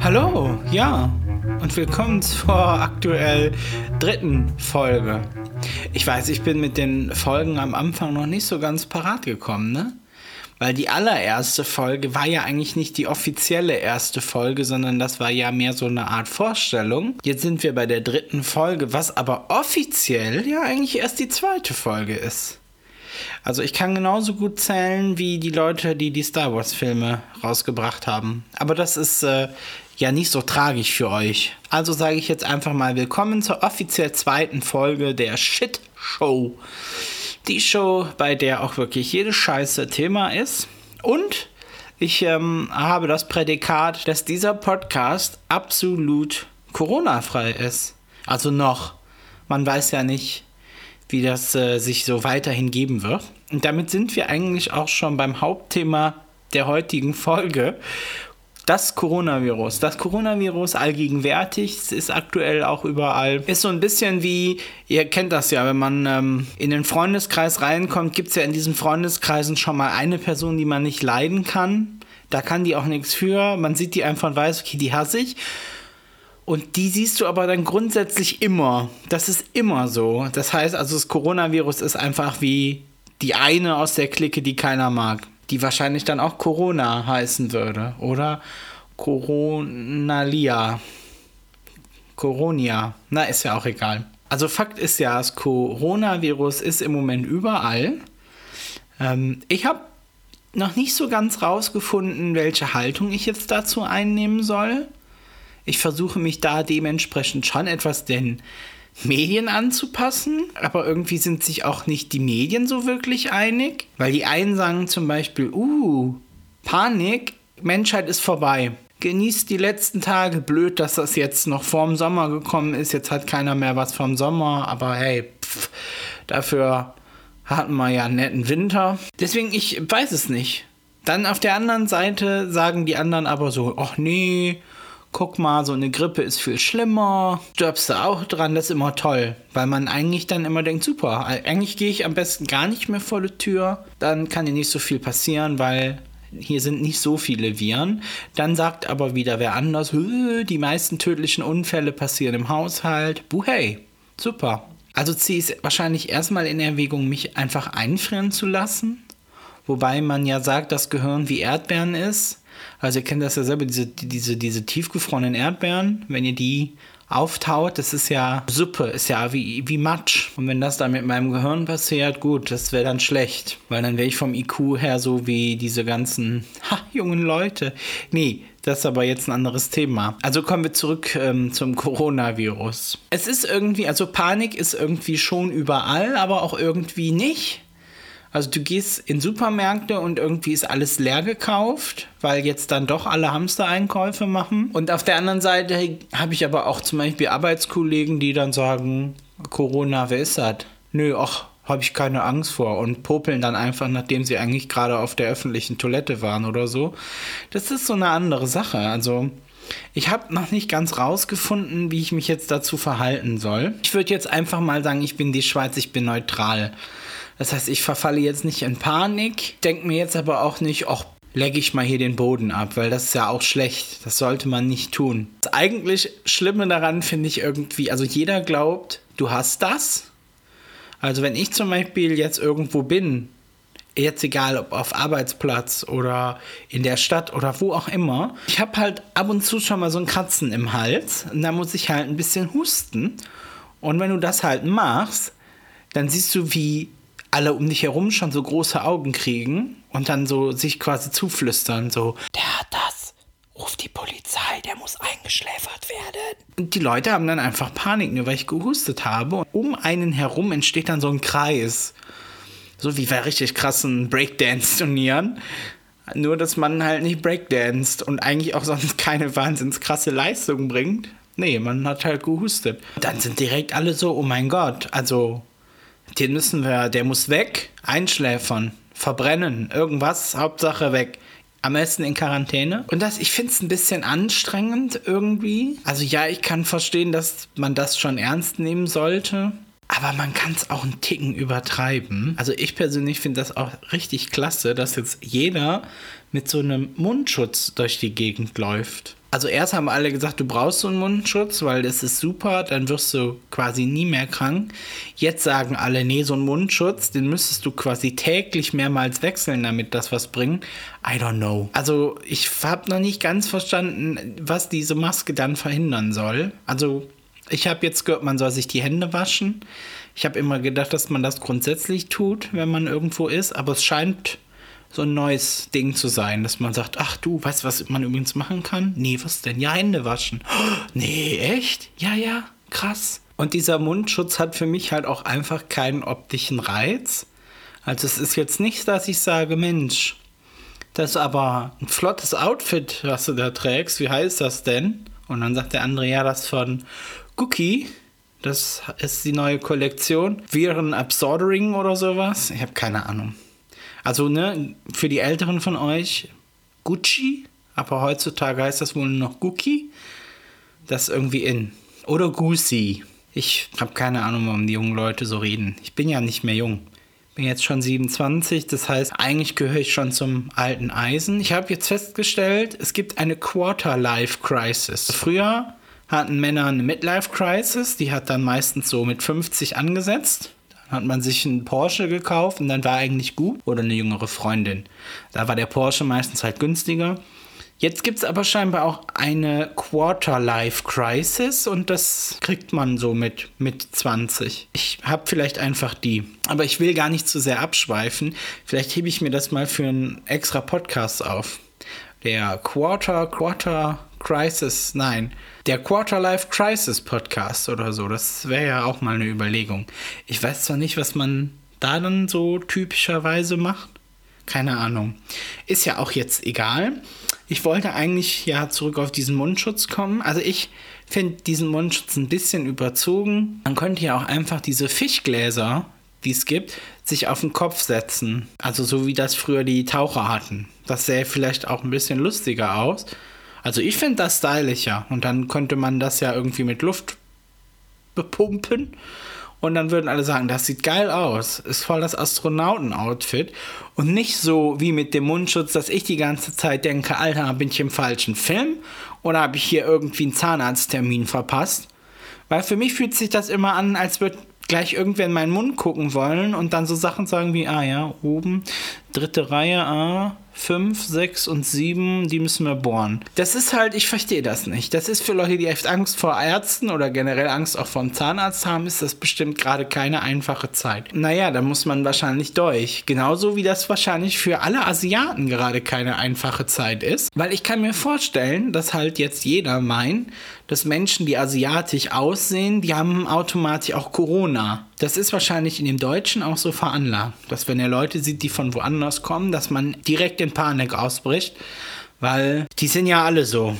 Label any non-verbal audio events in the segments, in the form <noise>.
Hallo, ja, und willkommen zur aktuell dritten Folge. Ich weiß, ich bin mit den Folgen am Anfang noch nicht so ganz parat gekommen, ne? Weil die allererste Folge war ja eigentlich nicht die offizielle erste Folge, sondern das war ja mehr so eine Art Vorstellung. Jetzt sind wir bei der dritten Folge, was aber offiziell ja eigentlich erst die zweite Folge ist. Also ich kann genauso gut zählen wie die Leute, die die Star Wars-Filme rausgebracht haben. Aber das ist äh, ja nicht so tragisch für euch. Also sage ich jetzt einfach mal willkommen zur offiziell zweiten Folge der Shit Show. Die Show, bei der auch wirklich jede Scheiße Thema ist. Und ich ähm, habe das Prädikat, dass dieser Podcast absolut Corona-frei ist. Also noch. Man weiß ja nicht, wie das äh, sich so weiterhin geben wird. Und damit sind wir eigentlich auch schon beim Hauptthema der heutigen Folge das Coronavirus. Das Coronavirus allgegenwärtig, ist aktuell auch überall. Ist so ein bisschen wie, ihr kennt das ja, wenn man ähm, in den Freundeskreis reinkommt, gibt es ja in diesen Freundeskreisen schon mal eine Person, die man nicht leiden kann. Da kann die auch nichts für. Man sieht die einfach und weiß, okay, die hasse ich. Und die siehst du aber dann grundsätzlich immer. Das ist immer so. Das heißt also, das Coronavirus ist einfach wie die eine aus der Clique, die keiner mag die wahrscheinlich dann auch Corona heißen würde. Oder Coronalia. Coronia. Na, ist ja auch egal. Also Fakt ist ja, das Coronavirus ist im Moment überall. Ähm, ich habe noch nicht so ganz rausgefunden, welche Haltung ich jetzt dazu einnehmen soll. Ich versuche mich da dementsprechend schon etwas den Medien anzupassen, aber irgendwie sind sich auch nicht die Medien so wirklich einig, weil die einen sagen zum Beispiel, uh, Panik, Menschheit ist vorbei. Genießt die letzten Tage. Blöd, dass das jetzt noch vorm Sommer gekommen ist. Jetzt hat keiner mehr was vom Sommer, aber hey, pff, dafür hatten wir ja einen netten Winter. Deswegen, ich weiß es nicht. Dann auf der anderen Seite sagen die anderen aber so, ach nee, guck mal, so eine Grippe ist viel schlimmer, stirbst du auch dran, das ist immer toll, weil man eigentlich dann immer denkt, super, eigentlich gehe ich am besten gar nicht mehr vor die Tür, dann kann dir nicht so viel passieren, weil hier sind nicht so viele Viren. Dann sagt aber wieder wer anders, die meisten tödlichen Unfälle passieren im Haushalt. Buhey, super. Also ziehe ich es wahrscheinlich erstmal in Erwägung, mich einfach einfrieren zu lassen. Wobei man ja sagt, dass Gehirn wie Erdbeeren ist. Also ihr kennt das ja selber, diese, diese, diese tiefgefrorenen Erdbeeren, wenn ihr die auftaut, das ist ja Suppe, ist ja wie, wie Matsch. Und wenn das dann mit meinem Gehirn passiert, gut, das wäre dann schlecht. Weil dann wäre ich vom IQ her so wie diese ganzen ha, jungen Leute. Nee, das ist aber jetzt ein anderes Thema. Also kommen wir zurück ähm, zum Coronavirus. Es ist irgendwie, also Panik ist irgendwie schon überall, aber auch irgendwie nicht. Also du gehst in Supermärkte und irgendwie ist alles leer gekauft, weil jetzt dann doch alle Hamstereinkäufe machen. Und auf der anderen Seite habe ich aber auch zum Beispiel Arbeitskollegen, die dann sagen, Corona, wer ist das? Nö, ach, habe ich keine Angst vor und popeln dann einfach, nachdem sie eigentlich gerade auf der öffentlichen Toilette waren oder so. Das ist so eine andere Sache. Also ich habe noch nicht ganz rausgefunden, wie ich mich jetzt dazu verhalten soll. Ich würde jetzt einfach mal sagen, ich bin die Schweiz, ich bin neutral. Das heißt, ich verfalle jetzt nicht in Panik, denke mir jetzt aber auch nicht, ach, legge ich mal hier den Boden ab, weil das ist ja auch schlecht. Das sollte man nicht tun. Das eigentlich Schlimme daran finde ich irgendwie, also jeder glaubt, du hast das. Also wenn ich zum Beispiel jetzt irgendwo bin, jetzt egal ob auf Arbeitsplatz oder in der Stadt oder wo auch immer, ich habe halt ab und zu schon mal so ein Kratzen im Hals und da muss ich halt ein bisschen husten. Und wenn du das halt machst, dann siehst du, wie alle um dich herum schon so große Augen kriegen und dann so sich quasi zuflüstern, so, der hat das, ruf die Polizei, der muss eingeschläfert werden. Und die Leute haben dann einfach Panik, nur weil ich gehustet habe. Und um einen herum entsteht dann so ein Kreis. So wie bei richtig krassen Breakdance-Turnieren. Nur, dass man halt nicht breakdanced und eigentlich auch sonst keine wahnsinns krasse Leistung bringt. Nee, man hat halt gehustet. Dann sind direkt alle so, oh mein Gott, also den müssen wir, der muss weg, einschläfern, verbrennen, irgendwas, Hauptsache weg. Am besten in Quarantäne. Und das, ich finde es ein bisschen anstrengend irgendwie. Also ja, ich kann verstehen, dass man das schon ernst nehmen sollte. Aber man kann es auch einen Ticken übertreiben. Also ich persönlich finde das auch richtig klasse, dass jetzt jeder mit so einem Mundschutz durch die Gegend läuft. Also erst haben alle gesagt, du brauchst so einen Mundschutz, weil das ist super, dann wirst du quasi nie mehr krank. Jetzt sagen alle, nee, so einen Mundschutz, den müsstest du quasi täglich mehrmals wechseln, damit das was bringt. I don't know. Also ich habe noch nicht ganz verstanden, was diese Maske dann verhindern soll. Also ich habe jetzt gehört, man soll sich die Hände waschen. Ich habe immer gedacht, dass man das grundsätzlich tut, wenn man irgendwo ist, aber es scheint so ein neues Ding zu sein, dass man sagt, ach du, weißt du, was man übrigens machen kann? Nee, was denn? Ja, Hände waschen. Oh, <gasps> nee, echt? Ja, ja, krass. Und dieser Mundschutz hat für mich halt auch einfach keinen optischen Reiz. Also es ist jetzt nicht, dass ich sage, Mensch, das ist aber ein flottes Outfit, was du da trägst. Wie heißt das denn? Und dann sagt der andere, ja, das von Cookie. Das ist die neue Kollektion. Viren Absorbing oder sowas. Ich habe keine Ahnung. Also, ne, für die Älteren von euch, Gucci, aber heutzutage heißt das wohl noch Gucci. Das ist irgendwie in. Oder Gucci. Ich habe keine Ahnung, warum die jungen Leute so reden. Ich bin ja nicht mehr jung. Bin jetzt schon 27, das heißt, eigentlich gehöre ich schon zum alten Eisen. Ich habe jetzt festgestellt, es gibt eine Quarter-Life-Crisis. Früher hatten Männer eine Midlife-Crisis, die hat dann meistens so mit 50 angesetzt hat man sich einen Porsche gekauft und dann war eigentlich gut. Oder eine jüngere Freundin. Da war der Porsche meistens halt günstiger. Jetzt gibt es aber scheinbar auch eine Quarter-Life-Crisis und das kriegt man so mit, mit 20. Ich habe vielleicht einfach die. Aber ich will gar nicht zu sehr abschweifen. Vielleicht hebe ich mir das mal für einen extra Podcast auf. Der Quarter, Quarter Crisis, nein, der Quarterlife Crisis Podcast oder so. Das wäre ja auch mal eine Überlegung. Ich weiß zwar nicht, was man da dann so typischerweise macht. Keine Ahnung. Ist ja auch jetzt egal. Ich wollte eigentlich ja zurück auf diesen Mundschutz kommen. Also ich finde diesen Mundschutz ein bisschen überzogen. Man könnte ja auch einfach diese Fischgläser, die es gibt, sich auf den Kopf setzen. Also so wie das früher die Taucher hatten. Das sähe vielleicht auch ein bisschen lustiger aus. Also ich finde das stylischer. Und dann könnte man das ja irgendwie mit Luft bepumpen. Und dann würden alle sagen, das sieht geil aus. Ist voll das Astronauten-Outfit. Und nicht so wie mit dem Mundschutz, dass ich die ganze Zeit denke, Alter, bin ich im falschen Film? Oder habe ich hier irgendwie einen Zahnarzttermin verpasst? Weil für mich fühlt sich das immer an, als würde gleich irgendwer in meinen Mund gucken wollen und dann so Sachen sagen wie, ah ja, oben, dritte Reihe, ah, 5, 6 und 7, die müssen wir bohren. Das ist halt, ich verstehe das nicht. Das ist für Leute, die echt Angst vor Ärzten oder generell Angst auch vor dem Zahnarzt haben, ist das bestimmt gerade keine einfache Zeit. Naja, da muss man wahrscheinlich durch. Genauso wie das wahrscheinlich für alle Asiaten gerade keine einfache Zeit ist. Weil ich kann mir vorstellen, dass halt jetzt jeder meint, dass Menschen, die asiatisch aussehen, die haben automatisch auch Corona. Das ist wahrscheinlich in dem Deutschen auch so veranlagt, dass wenn er Leute sieht, die von woanders kommen, dass man direkt in Panik ausbricht, weil die sind ja alle so.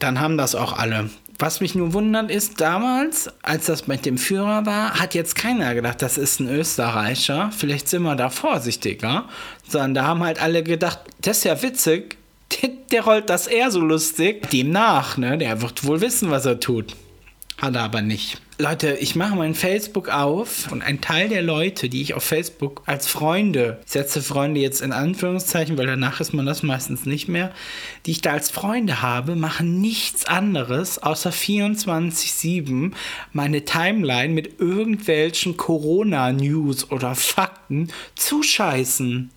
Dann haben das auch alle. Was mich nur wundert ist, damals, als das mit dem Führer war, hat jetzt keiner gedacht, das ist ein Österreicher. Vielleicht sind wir da vorsichtiger. Sondern da haben halt alle gedacht, das ist ja witzig, der, der rollt das eher so lustig. Demnach, ne? Der wird wohl wissen, was er tut. Hat er aber nicht. Leute, ich mache mein Facebook auf und ein Teil der Leute, die ich auf Facebook als Freunde, ich setze Freunde jetzt in Anführungszeichen, weil danach ist man das meistens nicht mehr, die ich da als Freunde habe, machen nichts anderes außer 24-7 meine Timeline mit irgendwelchen Corona-News oder Fakten zuscheißen.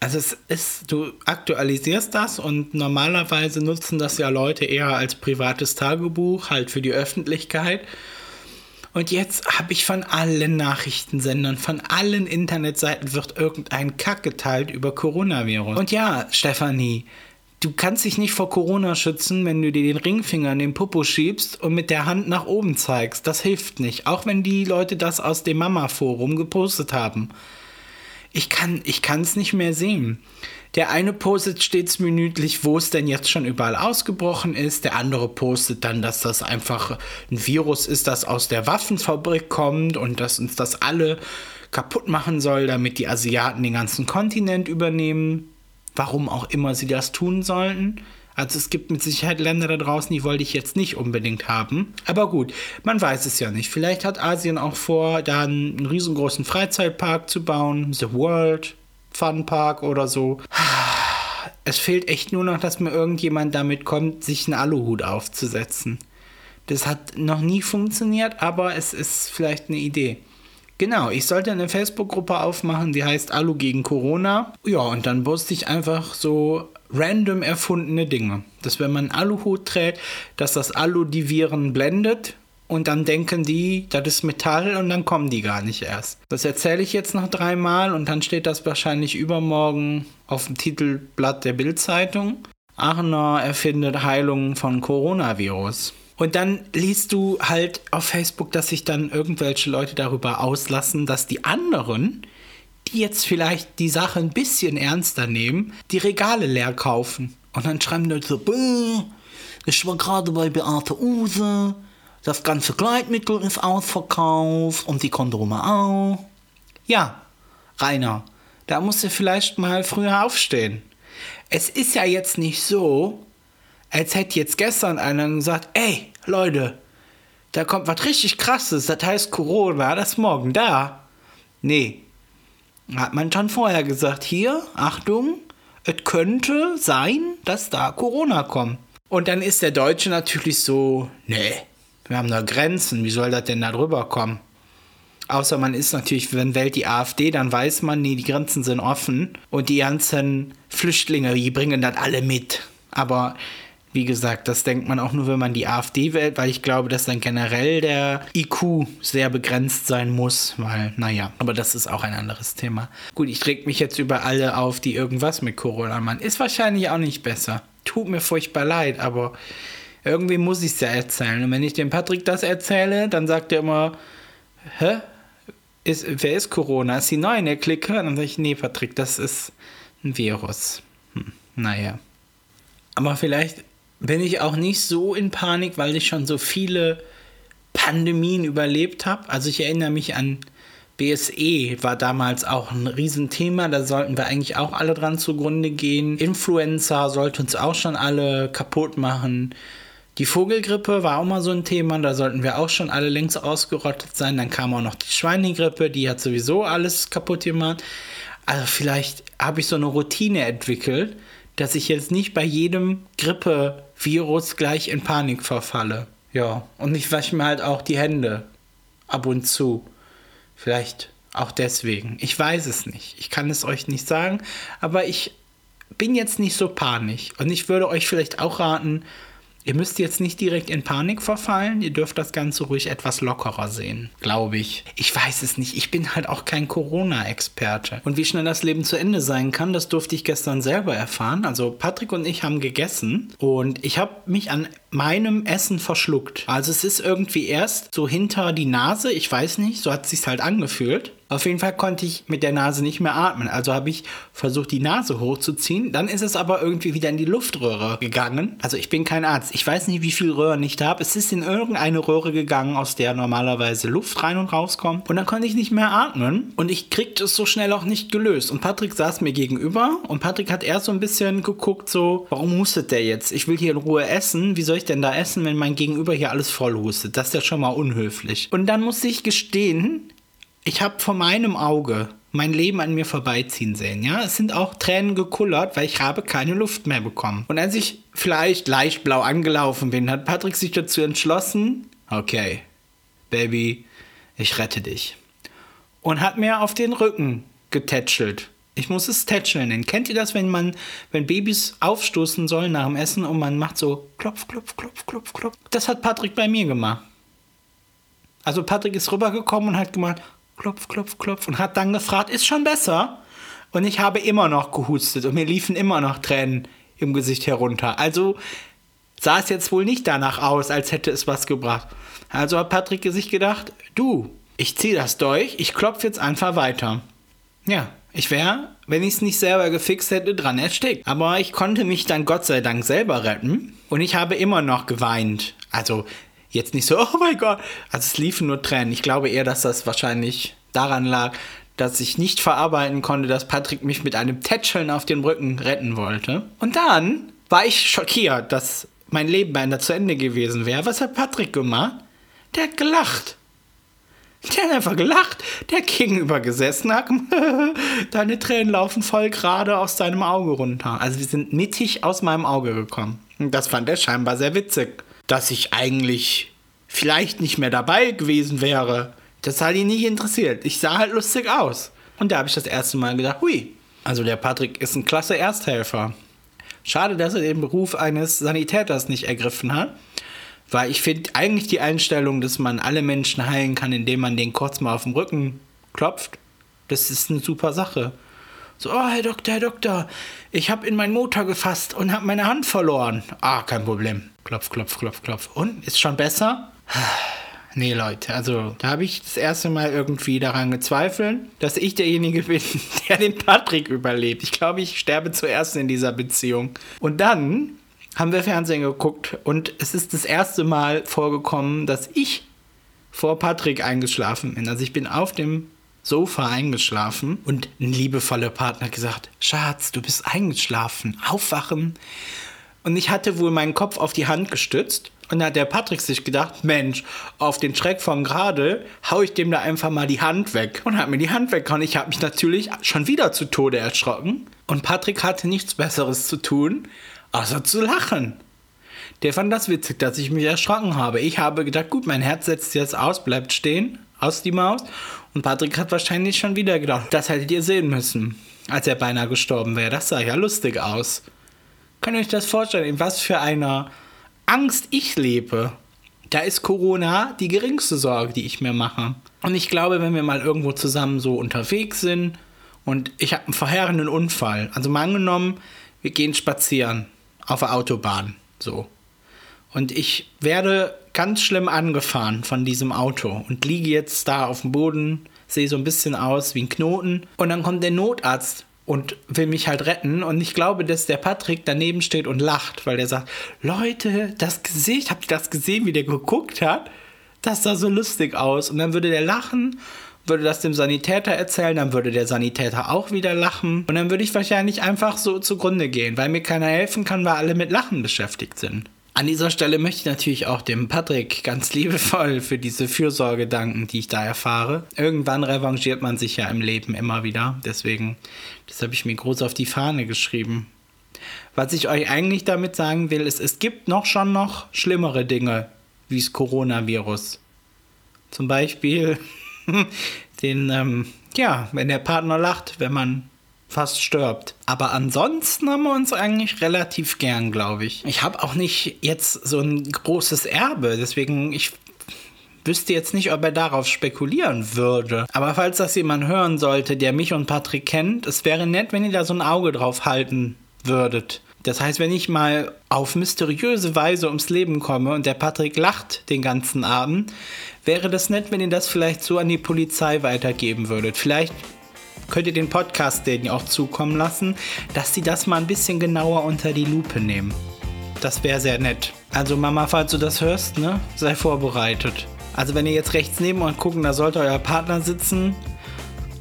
Also es ist, du aktualisierst das und normalerweise nutzen das ja Leute eher als privates Tagebuch, halt für die Öffentlichkeit. Und jetzt habe ich von allen Nachrichtensendern, von allen Internetseiten wird irgendein Kack geteilt über Coronavirus. Und ja, Stefanie, du kannst dich nicht vor Corona schützen, wenn du dir den Ringfinger in den Popo schiebst und mit der Hand nach oben zeigst. Das hilft nicht. Auch wenn die Leute das aus dem Mama-Forum gepostet haben. Ich kann es nicht mehr sehen. Der eine postet stets minütlich, wo es denn jetzt schon überall ausgebrochen ist. Der andere postet dann, dass das einfach ein Virus ist, das aus der Waffenfabrik kommt und dass uns das alle kaputt machen soll, damit die Asiaten den ganzen Kontinent übernehmen. Warum auch immer sie das tun sollten. Also es gibt mit Sicherheit Länder da draußen, die wollte ich jetzt nicht unbedingt haben. Aber gut, man weiß es ja nicht. Vielleicht hat Asien auch vor, da einen riesengroßen Freizeitpark zu bauen. The World Fun Park oder so. Es fehlt echt nur noch, dass mir irgendjemand damit kommt, sich einen Aluhut aufzusetzen. Das hat noch nie funktioniert, aber es ist vielleicht eine Idee. Genau, ich sollte eine Facebook-Gruppe aufmachen, die heißt Alu gegen Corona. Ja, und dann poste ich einfach so random erfundene Dinge. Dass wenn man einen Aluhut trägt, dass das Alu die Viren blendet und dann denken die, das ist Metall und dann kommen die gar nicht erst. Das erzähle ich jetzt noch dreimal und dann steht das wahrscheinlich übermorgen auf dem Titelblatt der Bildzeitung. Aachener erfindet Heilung von Coronavirus. Und dann liest du halt auf Facebook, dass sich dann irgendwelche Leute darüber auslassen, dass die anderen, die jetzt vielleicht die Sache ein bisschen ernster nehmen, die Regale leer kaufen. Und dann schreiben Leute so, ich war gerade bei Beate Use, das ganze Kleidmittel ist ausverkauft und die Kondome auch. Ja, Rainer, da musst du vielleicht mal früher aufstehen. Es ist ja jetzt nicht so, als hätte jetzt gestern einer gesagt, ey, Leute, da kommt was richtig krasses, das heißt Corona, das ist morgen da. Nee, hat man schon vorher gesagt, hier, Achtung, es könnte sein, dass da Corona kommt. Und dann ist der Deutsche natürlich so, nee, wir haben da Grenzen, wie soll das denn da drüber kommen? Außer man ist natürlich, wenn wählt die AfD, dann weiß man, nee, die Grenzen sind offen und die ganzen Flüchtlinge, die bringen das alle mit. Aber wie gesagt, das denkt man auch nur, wenn man die AfD wählt, weil ich glaube, dass dann generell der IQ sehr begrenzt sein muss, weil, naja, aber das ist auch ein anderes Thema. Gut, ich reg mich jetzt über alle auf, die irgendwas mit Corona machen. Ist wahrscheinlich auch nicht besser. Tut mir furchtbar leid, aber irgendwie muss ich es ja erzählen. Und wenn ich dem Patrick das erzähle, dann sagt er immer, hä? Ist, wer ist Corona? Ist sie neu in der Clique? Und dann sage ich, nee, Patrick, das ist ein Virus. Hm, naja. Aber vielleicht bin ich auch nicht so in Panik, weil ich schon so viele Pandemien überlebt habe. Also ich erinnere mich an BSE war damals auch ein Riesenthema, da sollten wir eigentlich auch alle dran zugrunde gehen. Influenza sollte uns auch schon alle kaputt machen. Die Vogelgrippe war auch mal so ein Thema, da sollten wir auch schon alle längst ausgerottet sein. Dann kam auch noch die Schweinegrippe, die hat sowieso alles kaputt gemacht. Also vielleicht habe ich so eine Routine entwickelt, dass ich jetzt nicht bei jedem Grippevirus gleich in Panik verfalle. Ja, und ich wasche mir halt auch die Hände ab und zu. Vielleicht auch deswegen. Ich weiß es nicht. Ich kann es euch nicht sagen, aber ich bin jetzt nicht so panisch. Und ich würde euch vielleicht auch raten, Ihr müsst jetzt nicht direkt in Panik verfallen, ihr dürft das Ganze ruhig etwas lockerer sehen, glaube ich. Ich weiß es nicht, ich bin halt auch kein Corona-Experte. Und wie schnell das Leben zu Ende sein kann, das durfte ich gestern selber erfahren. Also Patrick und ich haben gegessen und ich habe mich an meinem Essen verschluckt. Also es ist irgendwie erst so hinter die Nase, ich weiß nicht, so hat es sich halt angefühlt. Auf jeden Fall konnte ich mit der Nase nicht mehr atmen. Also habe ich versucht, die Nase hochzuziehen. Dann ist es aber irgendwie wieder in die Luftröhre gegangen. Also ich bin kein Arzt. Ich weiß nicht, wie viel Röhren ich da habe. Es ist in irgendeine Röhre gegangen, aus der normalerweise Luft rein und rauskommt. Und dann konnte ich nicht mehr atmen. Und ich kriegte es so schnell auch nicht gelöst. Und Patrick saß mir gegenüber. Und Patrick hat erst so ein bisschen geguckt, so, warum hustet der jetzt? Ich will hier in Ruhe essen. Wie soll ich denn da essen, wenn mein Gegenüber hier alles voll hustet? Das ist ja schon mal unhöflich. Und dann musste ich gestehen, ich habe vor meinem Auge mein Leben an mir vorbeiziehen sehen. Ja, es sind auch Tränen gekullert, weil ich habe keine Luft mehr bekommen. Und als ich vielleicht leicht blau angelaufen bin, hat Patrick sich dazu entschlossen, okay, Baby, ich rette dich. Und hat mir auf den Rücken getätschelt. Ich muss es tätscheln nennen. Kennt ihr das, wenn man, wenn Babys aufstoßen sollen nach dem Essen und man macht so klopf, klopf, klopf, klopf, klopf? Das hat Patrick bei mir gemacht. Also Patrick ist rübergekommen und hat gemacht, klopf, klopf, klopf und hat dann gefragt, ist schon besser? Und ich habe immer noch gehustet und mir liefen immer noch Tränen im Gesicht herunter. Also sah es jetzt wohl nicht danach aus, als hätte es was gebracht. Also hat Patrick sich gedacht, du, ich ziehe das durch, ich klopfe jetzt einfach weiter. Ja, ich wäre, wenn ich es nicht selber gefixt hätte, dran erstickt. Aber ich konnte mich dann Gott sei Dank selber retten und ich habe immer noch geweint. Also jetzt nicht so, <laughs> oh mein Gott. Also es liefen nur Tränen. Ich glaube eher, dass das wahrscheinlich daran lag, dass ich nicht verarbeiten konnte, dass Patrick mich mit einem Tätscheln auf den Rücken retten wollte. Und dann war ich schockiert, dass mein Leben beinahe zu Ende gewesen wäre. Was hat Patrick gemacht? Der hat gelacht. Der hat einfach gelacht. Der gegenüber gesessen hat. <laughs> Deine Tränen laufen voll gerade aus deinem Auge runter. Also wir sind mittig aus meinem Auge gekommen. Und das fand er scheinbar sehr witzig. Dass ich eigentlich vielleicht nicht mehr dabei gewesen wäre. Das hat ihn nicht interessiert. Ich sah halt lustig aus. Und da habe ich das erste Mal gedacht, hui. Also der Patrick ist ein klasse Ersthelfer. Schade, dass er den Beruf eines Sanitäters nicht ergriffen hat. Weil ich finde eigentlich die Einstellung, dass man alle Menschen heilen kann, indem man den kurz mal auf den Rücken klopft, das ist eine super Sache. So, oh, Herr Doktor, Herr Doktor, ich habe in meinen Motor gefasst und habe meine Hand verloren. Ah, kein Problem. Klopf, klopf, klopf, klopf. Und? Ist schon besser? <sighs> Nee, Leute, also da habe ich das erste Mal irgendwie daran gezweifelt, dass ich derjenige bin, <laughs> der den Patrick überlebt. Ich glaube, ich sterbe zuerst in dieser Beziehung. Und dann haben wir Fernsehen geguckt und es ist das erste Mal vorgekommen, dass ich vor Patrick eingeschlafen bin. Also ich bin auf dem Sofa eingeschlafen und ein liebevoller Partner gesagt, Schatz, du bist eingeschlafen, aufwachen. Und ich hatte wohl meinen Kopf auf die Hand gestützt und da hat der Patrick sich gedacht, Mensch, auf den Schreck vom Gerade hau ich dem da einfach mal die Hand weg. Und hat mir die Hand weggehauen. Ich habe mich natürlich schon wieder zu Tode erschrocken. Und Patrick hatte nichts Besseres zu tun, außer zu lachen. Der fand das witzig, dass ich mich erschrocken habe. Ich habe gedacht, gut, mein Herz setzt jetzt aus, bleibt stehen, aus die Maus. Und Patrick hat wahrscheinlich schon wieder gedacht, das hättet ihr sehen müssen, als er beinahe gestorben wäre. Das sah ja lustig aus. Könnt ihr euch das vorstellen, in was für einer Angst ich lebe, da ist Corona die geringste Sorge, die ich mir mache. Und ich glaube, wenn wir mal irgendwo zusammen so unterwegs sind und ich habe einen verheerenden Unfall, also mal angenommen, wir gehen spazieren auf der Autobahn, so. Und ich werde ganz schlimm angefahren von diesem Auto und liege jetzt da auf dem Boden, sehe so ein bisschen aus wie ein Knoten. Und dann kommt der Notarzt und will mich halt retten. Und ich glaube, dass der Patrick daneben steht und lacht, weil der sagt, Leute, das Gesicht, habt ihr das gesehen, wie der geguckt hat? Das sah so lustig aus. Und dann würde der lachen, würde das dem Sanitäter erzählen, dann würde der Sanitäter auch wieder lachen. Und dann würde ich wahrscheinlich einfach so zugrunde gehen, weil mir keiner helfen kann, weil alle mit Lachen beschäftigt sind. An dieser Stelle möchte ich natürlich auch dem Patrick ganz liebevoll für diese Fürsorge danken, die ich da erfahre. Irgendwann revanchiert man sich ja im Leben immer wieder. Deswegen, das habe ich mir groß auf die Fahne geschrieben. Was ich euch eigentlich damit sagen will, ist, es gibt noch schon noch schlimmere Dinge wie das Coronavirus. Zum Beispiel <laughs> den, ähm, ja, wenn der Partner lacht, wenn man fast stirbt. Aber ansonsten haben wir uns eigentlich relativ gern, glaube ich. Ich habe auch nicht jetzt so ein großes Erbe, deswegen ich wüsste jetzt nicht, ob er darauf spekulieren würde. Aber falls das jemand hören sollte, der mich und Patrick kennt, es wäre nett, wenn ihr da so ein Auge drauf halten würdet. Das heißt, wenn ich mal auf mysteriöse Weise ums Leben komme und der Patrick lacht den ganzen Abend, wäre das nett, wenn ihr das vielleicht so an die Polizei weitergeben würdet. Vielleicht könnt ihr den Podcast denen auch zukommen lassen, dass sie das mal ein bisschen genauer unter die Lupe nehmen. Das wäre sehr nett. Also Mama, falls du das hörst, ne, sei vorbereitet. Also wenn ihr jetzt rechts neben euch gucken, da sollte euer Partner sitzen.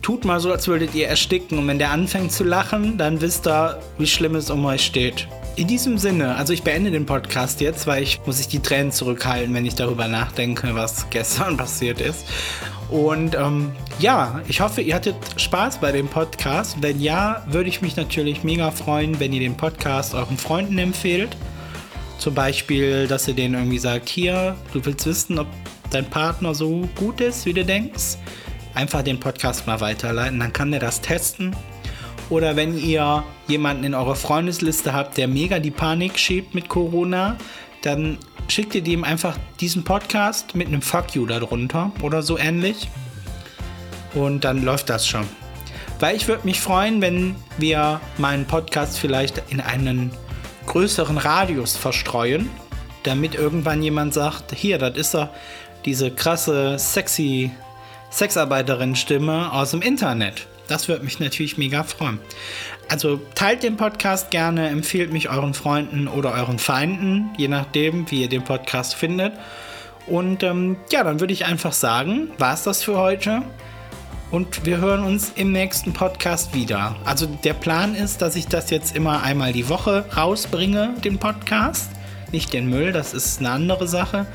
Tut mal so, als würdet ihr ersticken. Und wenn der anfängt zu lachen, dann wisst ihr, wie schlimm es um euch steht. In diesem Sinne, also ich beende den Podcast jetzt, weil ich muss ich die Tränen zurückhalten, wenn ich darüber nachdenke, was gestern <laughs> passiert ist. Und ähm, ja, ich hoffe, ihr hattet Spaß bei dem Podcast. Wenn ja, würde ich mich natürlich mega freuen, wenn ihr den Podcast euren Freunden empfehlt. Zum Beispiel, dass ihr denen irgendwie sagt, hier, du willst wissen, ob dein Partner so gut ist, wie du denkst. Einfach den Podcast mal weiterleiten, dann kann der das testen. Oder wenn ihr jemanden in eurer Freundesliste habt, der mega die Panik schiebt mit Corona, dann schickt ihr dem einfach diesen Podcast mit einem Fuck you darunter oder so ähnlich. Und dann läuft das schon. Weil ich würde mich freuen, wenn wir meinen Podcast vielleicht in einen größeren Radius verstreuen, damit irgendwann jemand sagt, hier, das ist doch diese krasse, sexy Sexarbeiterin-Stimme aus dem Internet. Das würde mich natürlich mega freuen. Also teilt den Podcast gerne, empfehlt mich euren Freunden oder euren Feinden, je nachdem, wie ihr den Podcast findet. Und ähm, ja, dann würde ich einfach sagen, war es das für heute. Und wir hören uns im nächsten Podcast wieder. Also der Plan ist, dass ich das jetzt immer einmal die Woche rausbringe, den Podcast. Nicht den Müll, das ist eine andere Sache.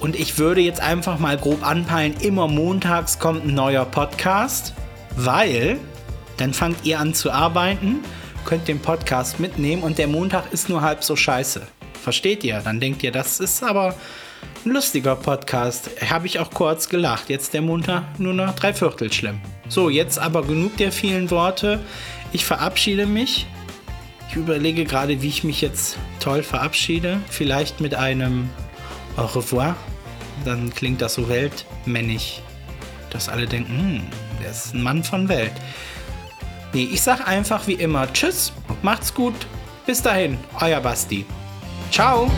Und ich würde jetzt einfach mal grob anpeilen, immer montags kommt ein neuer Podcast, weil dann fangt ihr an zu arbeiten, könnt den Podcast mitnehmen und der Montag ist nur halb so scheiße. Versteht ihr? Dann denkt ihr, das ist aber ein lustiger Podcast. Habe ich auch kurz gelacht. Jetzt der Montag nur noch drei Viertel schlimm. So, jetzt aber genug der vielen Worte. Ich verabschiede mich. Ich überlege gerade, wie ich mich jetzt toll verabschiede. Vielleicht mit einem Au revoir. Dann klingt das so weltmännig, dass alle denken, hm, ist ein Mann von Welt. Nee, ich sag einfach wie immer Tschüss, macht's gut, bis dahin, euer Basti. Ciao!